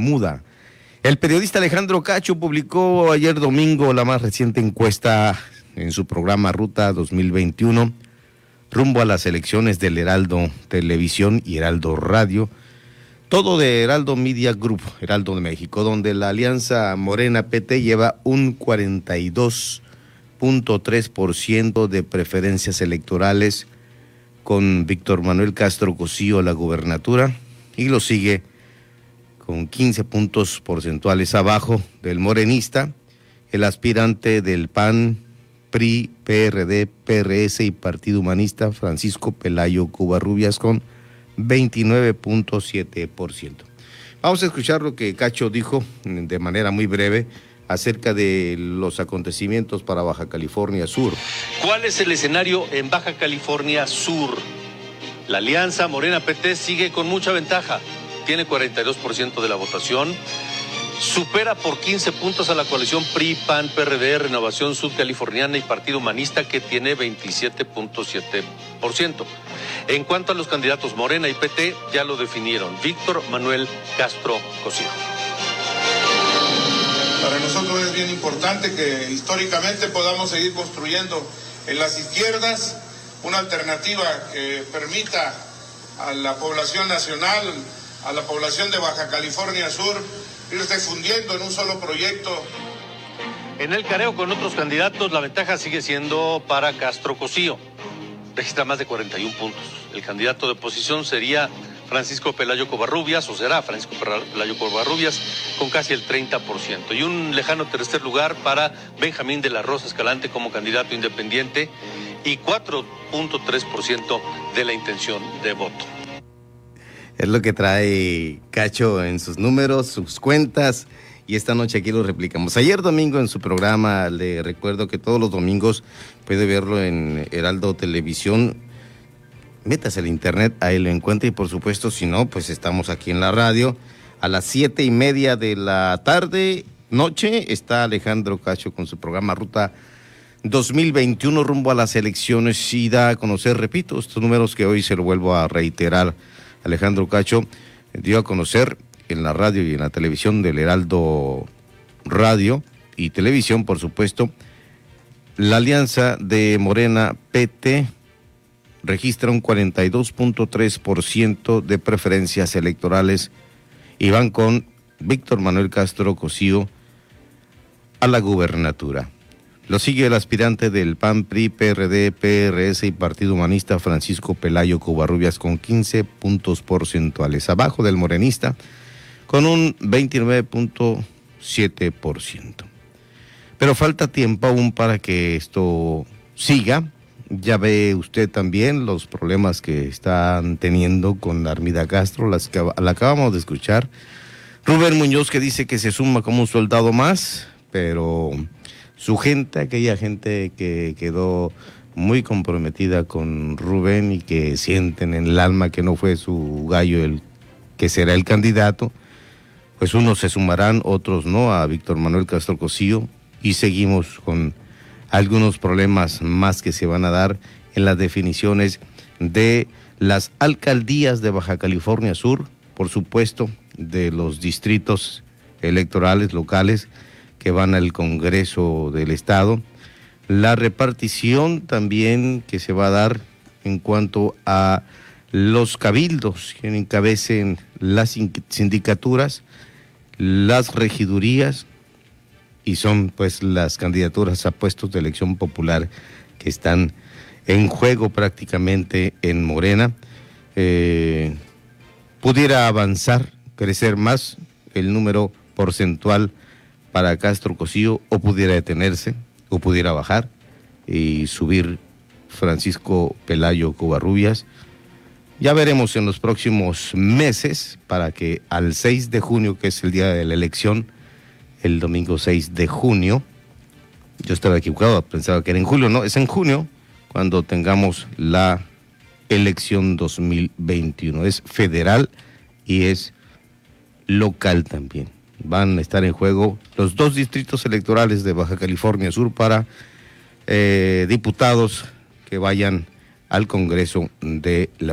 muda. El periodista Alejandro Cacho publicó ayer domingo la más reciente encuesta en su programa Ruta 2021 rumbo a las elecciones del Heraldo Televisión y Heraldo Radio, todo de Heraldo Media Group, Heraldo de México, donde la alianza Morena PT lleva un 42.3% de preferencias electorales con Víctor Manuel Castro Cosío la gubernatura y lo sigue con 15 puntos porcentuales abajo del morenista, el aspirante del PAN, PRI, PRD, PRS y Partido Humanista, Francisco Pelayo Cubarrubias, con 29.7%. Vamos a escuchar lo que Cacho dijo de manera muy breve acerca de los acontecimientos para Baja California Sur. ¿Cuál es el escenario en Baja California Sur? La alianza Morena PT sigue con mucha ventaja. Tiene 42% de la votación. Supera por 15 puntos a la coalición PRI, PAN, PRD, Renovación Sudcaliforniana y Partido Humanista que tiene 27.7%. En cuanto a los candidatos Morena y PT, ya lo definieron. Víctor Manuel Castro Cosío. Para nosotros es bien importante que históricamente podamos seguir construyendo en las izquierdas una alternativa que permita a la población nacional, a la población de Baja California Sur, irse fundiendo en un solo proyecto. En el careo con otros candidatos, la ventaja sigue siendo para Castro Cosío. Registra más de 41 puntos. El candidato de oposición sería Francisco Pelayo Covarrubias, o será Francisco Pelayo Covarrubias, con casi el 30%. Y un lejano tercer lugar para Benjamín de la Rosa Escalante como candidato independiente y 4.3% de la intención de voto. Es lo que trae Cacho en sus números, sus cuentas. Y esta noche aquí lo replicamos. Ayer domingo en su programa, le recuerdo que todos los domingos puede verlo en Heraldo Televisión métase al internet, ahí lo encuentra y por supuesto, si no, pues estamos aquí en la radio. A las siete y media de la tarde, noche, está Alejandro Cacho con su programa Ruta 2021 rumbo a las elecciones y da a conocer, repito, estos números que hoy se lo vuelvo a reiterar. Alejandro Cacho dio a conocer en la radio y en la televisión del Heraldo Radio y Televisión, por supuesto, la alianza de Morena PT registra un 42.3% de preferencias electorales y van con Víctor Manuel Castro Cosío a la gubernatura. Lo sigue el aspirante del PAN, PRI, PRD, PRS y Partido Humanista Francisco Pelayo Covarrubias con 15 puntos porcentuales, abajo del morenista con un 29.7%. Pero falta tiempo aún para que esto siga ya ve usted también los problemas que están teniendo con Armida Castro, las que la acabamos de escuchar. Rubén Muñoz que dice que se suma como un soldado más, pero su gente, aquella gente que quedó muy comprometida con Rubén y que sienten en el alma que no fue su gallo el que será el candidato, pues unos se sumarán, otros no, a Víctor Manuel Castro Cosío y seguimos con algunos problemas más que se van a dar en las definiciones de las alcaldías de Baja California Sur, por supuesto, de los distritos electorales locales que van al Congreso del Estado, la repartición también que se va a dar en cuanto a los cabildos que encabecen las sindicaturas, las regidurías, y son pues las candidaturas a puestos de elección popular que están en juego prácticamente en Morena. Eh, pudiera avanzar, crecer más el número porcentual para Castro Cosío o pudiera detenerse o pudiera bajar y subir Francisco Pelayo Covarrubias. Ya veremos en los próximos meses para que al 6 de junio, que es el día de la elección, el domingo 6 de junio. Yo estaba equivocado, pensaba que era en julio, no, es en junio cuando tengamos la elección 2021. Es federal y es local también. Van a estar en juego los dos distritos electorales de Baja California Sur para eh, diputados que vayan al Congreso de la